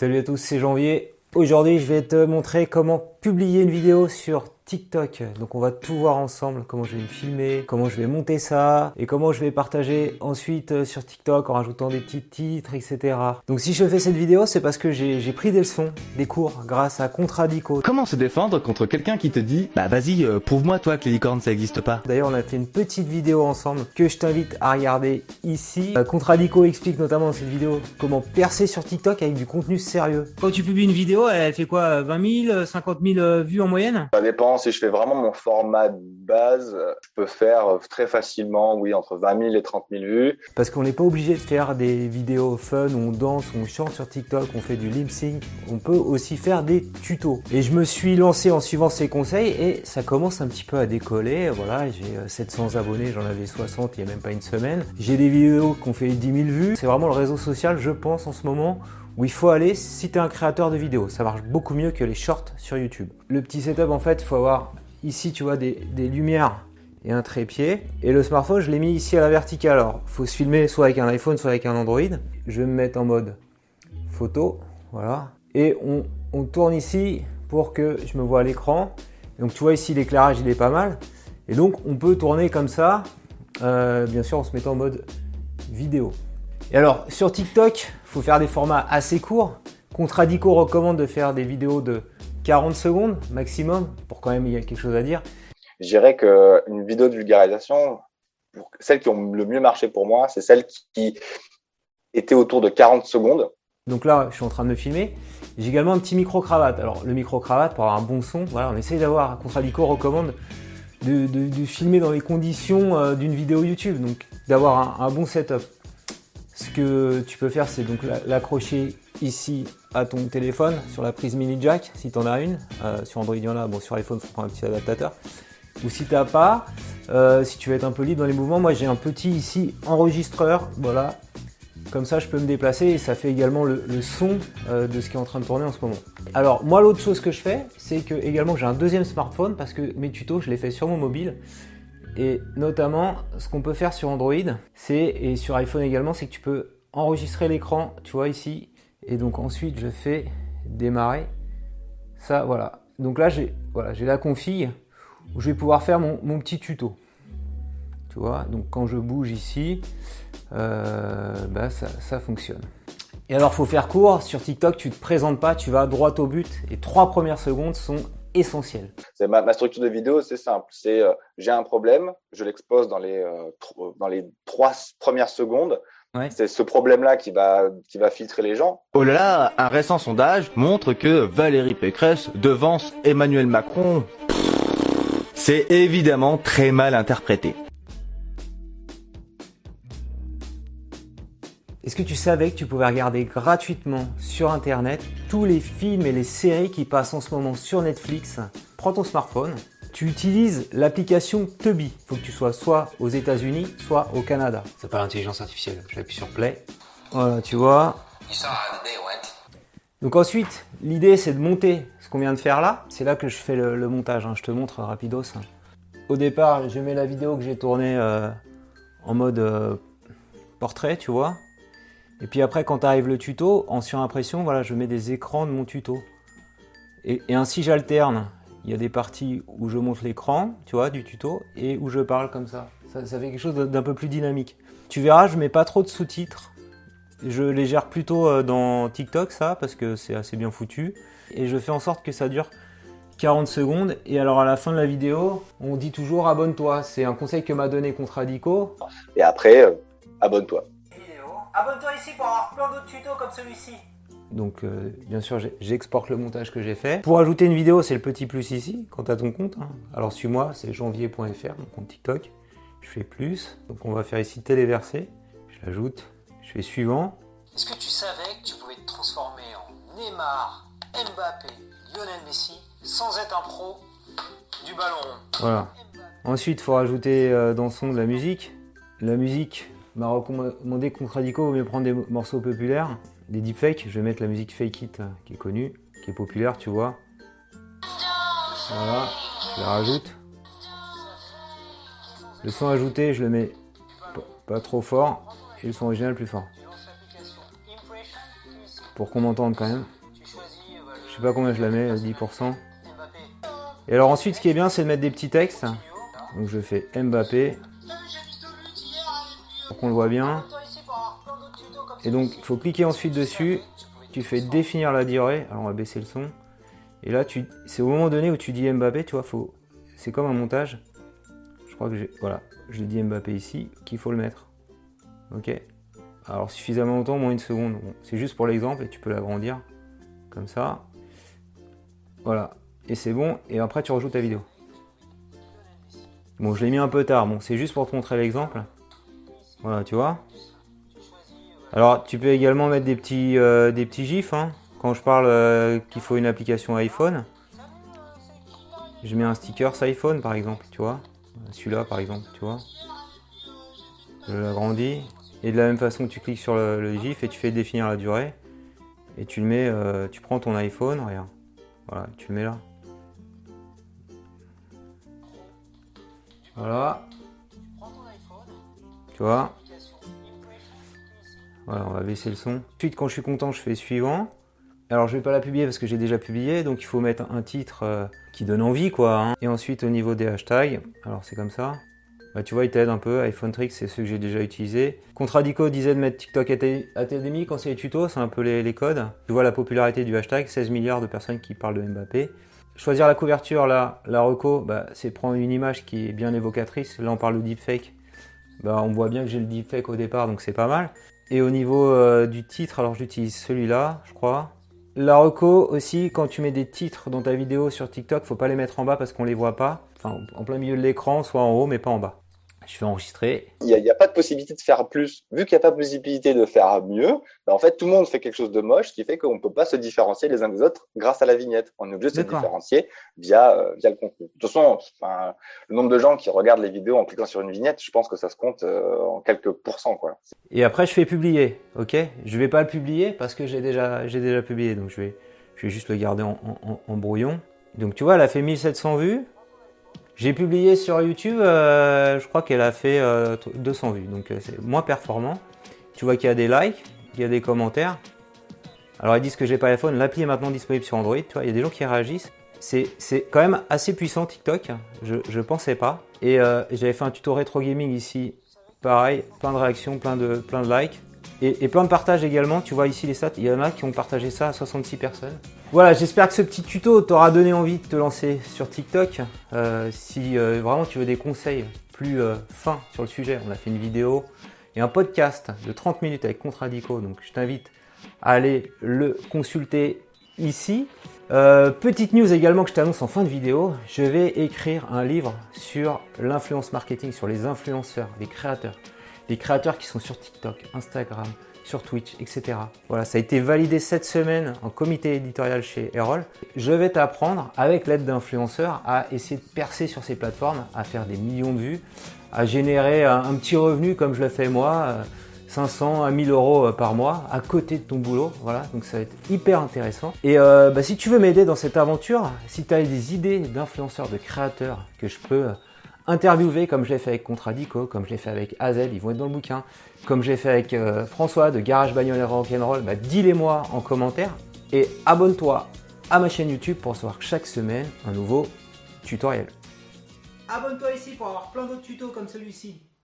Salut à tous, c'est Janvier. Aujourd'hui, je vais te montrer comment publier une vidéo sur TikTok. Donc on va tout voir ensemble, comment je vais me filmer, comment je vais monter ça et comment je vais partager ensuite euh, sur TikTok en rajoutant des petits titres, etc. Donc si je fais cette vidéo, c'est parce que j'ai pris des leçons, des cours grâce à Contradico. Comment se défendre contre quelqu'un qui te dit Bah vas-y, euh, prouve-moi toi que les licornes ça existe pas D'ailleurs, on a fait une petite vidéo ensemble que je t'invite à regarder ici. Euh, Contradico explique notamment dans cette vidéo comment percer sur TikTok avec du contenu sérieux. Quand tu publies une vidéo, elle fait quoi 20 000, 50 000 vues en moyenne? Ça dépend si je fais vraiment mon format de base, je peux faire très facilement, oui, entre 20 000 et 30 000 vues. Parce qu'on n'est pas obligé de faire des vidéos fun où on danse, on chante sur TikTok, on fait du lip sync. On peut aussi faire des tutos. Et je me suis lancé en suivant ces conseils et ça commence un petit peu à décoller. Voilà, j'ai 700 abonnés, j'en avais 60 il n'y a même pas une semaine. J'ai des vidéos qui ont fait 10 000 vues. C'est vraiment le réseau social, je pense, en ce moment où il faut aller si tu es un créateur de vidéos. Ça marche beaucoup mieux que les shorts sur YouTube. Le petit setup, en fait, il faut avoir Ici, tu vois des, lumières et un trépied. Et le smartphone, je l'ai mis ici à la verticale. Alors, il faut se filmer soit avec un iPhone, soit avec un Android. Je vais me mettre en mode photo. Voilà. Et on, tourne ici pour que je me vois à l'écran. Donc, tu vois ici, l'éclairage, il est pas mal. Et donc, on peut tourner comme ça. Euh, bien sûr, en se mettant en mode vidéo. Et alors, sur TikTok, il faut faire des formats assez courts. Contradico recommande de faire des vidéos de 40 secondes maximum pour quand même il y a quelque chose à dire. Je dirais qu'une vidéo de vulgarisation, celles qui ont le mieux marché pour moi, c'est celles qui étaient autour de 40 secondes. Donc là, je suis en train de me filmer. J'ai également un petit micro-cravate. Alors, le micro-cravate, pour avoir un bon son, voilà, on essaye d'avoir, Contradico recommande de, de, filmer dans les conditions euh, d'une vidéo YouTube, donc d'avoir un, un, bon setup. Ce que tu peux faire, c'est donc l'accrocher ici à ton téléphone sur la prise mini jack si tu en as une. Euh, sur Android il bon sur iPhone il faut prendre un petit adaptateur. Ou si tu n'as pas, euh, si tu veux être un peu libre dans les mouvements, moi j'ai un petit ici enregistreur, voilà. Comme ça je peux me déplacer et ça fait également le, son euh, de ce qui est en train de tourner en ce moment. Alors moi l'autre chose que je fais, c'est que également j'ai un deuxième smartphone parce que mes tutos je les fais sur mon mobile. Et notamment, ce qu'on peut faire sur Android, c'est et sur iPhone également, c'est que tu peux enregistrer l'écran, tu vois ici, et donc ensuite, je fais démarrer. Ça, voilà. Donc là, j'ai voilà, la config où je vais pouvoir faire mon, petit tuto. Tu vois, donc quand je bouge ici, euh, bah, ça, fonctionne. Et alors, faut faire court. Sur TikTok, tu te présentes pas, tu vas droit au but. Et trois premières secondes sont essentielles. Ma, ma, structure de vidéo, c'est simple. C'est euh, j'ai un problème, je l'expose dans les euh, dans les trois premières secondes. C'est ce problème-là qui va, qui va filtrer les gens. Oh là là, un récent sondage montre que Valérie Pécresse devance Emmanuel Macron. C'est évidemment très mal interprété. Que tu savais que tu pouvais regarder gratuitement sur Internet tous les films et les séries qui passent en ce moment sur Netflix? Prends ton smartphone, tu utilises l'application Tubi. Il faut que tu sois soit aux États-Unis, soit au Canada. C'est pas l'intelligence artificielle. J'appuie sur Play. Voilà, tu vois. Donc ensuite, l'idée c'est de monter ce qu'on vient de faire là. C'est là que je fais le, montage. Hein. Je te montre rapidos. Au départ, je mets la vidéo que j'ai tournée euh, en mode euh, portrait, tu vois. Et puis après, quand arrive le tuto, en surimpression, voilà, je mets des écrans de mon tuto. et ainsi j'alterne il y a des parties où je montre l'écran, tu vois, du tuto, et où je parle comme ça. Ça, fait quelque chose d'un peu plus dynamique. Tu verras, je mets pas trop de sous-titres. Je les gère plutôt euh, dans TikTok, ça, parce que c'est assez bien foutu. Et je fais en sorte que ça dure 40 secondes. Et alors à la fin de la vidéo, on dit toujours abonne-toi. C'est un conseil que m'a donné Contradico. Et après, euh, abonne-toi. Abonne-toi ici pour avoir plein d'autres tutos comme celui-ci. Donc euh, bien sûr, j'exporte le montage que j'ai fait. Pour ajouter une vidéo, c'est le petit plus ici, quand tu as ton compte. Hein. Alors suis-moi, c'est janvier.fr, mon compte TikTok. Je fais plus. Donc on va faire ici téléversé. Je l'ajoute. Je fais suivant. Est-ce que tu savais que tu pouvais te transformer en Neymar, Mbappé, Lionel Messi sans être un pro du ballon Voilà. Ensuite, il faut rajouter euh, dans le son de la musique. La musique m'a recommandé Contradico vaut mieux prendre des morceaux populaires des deepfakes, je vais mettre la musique Fake It qui est connue, qui est populaire, tu vois. Voilà, je la rajoute. Le son ajouté, je le mets pas trop fort et le son original plus fort. pour qu'on m'entende quand même. Je sais pas combien je la mets, 10%. Et alors ensuite, ce qui est bien, c'est de mettre des petits textes. Donc je fais Mbappé. Qu'on le voit bien. Et donc, il faut cliquer ensuite dessus. Tu fais définir la durée. Alors on va baisser le son. Et là, tu, c'est au moment donné où tu dis Mbappé, tu vois, faut, c'est comme un montage. Je crois que j'ai, voilà, je dis Mbappé ici, qu'il faut le mettre. Ok. Alors suffisamment longtemps, moins une seconde. c'est juste pour l'exemple et tu peux l'agrandir comme ça. Voilà. Et c'est bon. Et après, tu rejoutes ta vidéo. Bon, je l'ai mis un peu tard. Bon, c'est juste pour te montrer l'exemple. Voilà, tu vois. Alors, tu peux également mettre des petits, euh, des petits gifs. Hein. Quand je parle euh, qu'il faut une application iPhone, je mets un sticker iPhone par exemple, tu vois. Celui-là par exemple, tu vois. Je l'agrandis. Et de la même façon, tu cliques sur le, GIF et tu fais définir la durée. Et tu le mets, euh, tu prends ton iPhone, regarde. Voilà, tu le mets là. Voilà. Voilà, on va baisser le son. Ensuite, quand je suis content, je fais suivant. Alors je vais pas la publier parce que j'ai déjà publié, donc il faut mettre un titre euh, qui donne envie quoi. Hein. Et ensuite au niveau des hashtags, alors c'est comme ça. Bah, tu vois, il t'aide un peu. iPhone Tricks, c'est ceux que j'ai déjà utilisés. Contradico disait de mettre TikTok Academy quand c'est les tutos, c'est un peu les, codes. Tu vois la popularité du hashtag, 16 milliards de personnes qui parlent de Mbappé. Choisir la couverture, là, la reco, bah, c'est prendre une image qui est bien évocatrice. Là, on parle de deepfake. Bah, on voit bien que j'ai le deepfake au départ, donc c'est pas mal. Et au niveau euh, du titre, alors j'utilise celui-là, je crois. La reco aussi, quand tu mets des titres dans ta vidéo sur TikTok, faut pas les mettre en bas parce qu'on les voit pas. Enfin, en plein milieu de l'écran, soit en haut, mais pas en bas. Je fais enregistrer. Il n'y a, pas de possibilité de faire plus. Vu qu'il n'y a pas de possibilité de faire mieux, ben, en fait, tout le monde fait quelque chose de moche, ce qui fait qu'on ne peut pas se différencier les uns des autres grâce à la vignette. On est obligé de se différencier via, euh, via le contenu. De toute façon, le nombre de gens qui regardent les vidéos en cliquant sur une vignette, je pense que ça se compte euh, en quelques pourcents. Quoi. Et après, je fais publier. ok? Je ne vais pas le publier parce que j'ai déjà, déjà publié. Donc, je vais, je vais juste le garder en, en brouillon. Donc, tu vois, elle a fait 1700 vues. J'ai publié sur YouTube, euh, je crois qu'elle a fait 200 euh, vues, donc euh, c'est moins performant. Tu vois qu'il y a des likes, il y a des commentaires. Alors ils disent que j'ai pas iPhone, l'appli est maintenant disponible sur Android, tu vois, il y a des gens qui réagissent. C'est quand même assez puissant TikTok, je, je pensais pas. Et j'avais fait un tuto rétro gaming ici, pareil, plein de réactions, plein de, plein de likes. Et, plein de partages également, tu vois ici les stats, il y en a qui ont partagé ça à 66 personnes. Voilà, j'espère que ce petit tuto t'aura donné envie de te lancer sur TikTok. Euh, si euh, vraiment tu veux des conseils plus euh, fins sur le sujet, on a fait une vidéo et un podcast de 30 minutes avec Contradico, donc je t'invite à aller le consulter ici. petite news également que je t'annonce en fin de vidéo, je vais écrire un livre sur l'influence marketing, sur les influenceurs, les créateurs les créateurs qui sont sur TikTok, Instagram, sur Twitch, etc. Voilà, ça a été validé cette semaine en comité éditorial chez Erol. Je vais t'apprendre, avec l'aide d'influenceurs, à essayer de percer sur ces plateformes, à faire des millions de vues, à générer un, petit revenu comme je le fais moi, 500 euh, à 1000 euros euh, par mois, à côté de ton boulot. Voilà, donc ça va être hyper intéressant. Et euh, bah, si tu veux m'aider dans cette aventure, si tu as des idées d'influenceurs, de créateurs que je peux interviewer comme je l'ai fait avec Contradico, comme je l'ai fait avec Azel, ils vont être dans le bouquin, comme j'ai fait avec euh, François de Garage Bagnole Rock'n'Roll, bah, dis-les-moi en commentaire et abonne-toi à ma chaîne YouTube pour recevoir chaque semaine un nouveau tutoriel. Abonne-toi ici pour avoir plein d'autres tutos comme celui-ci.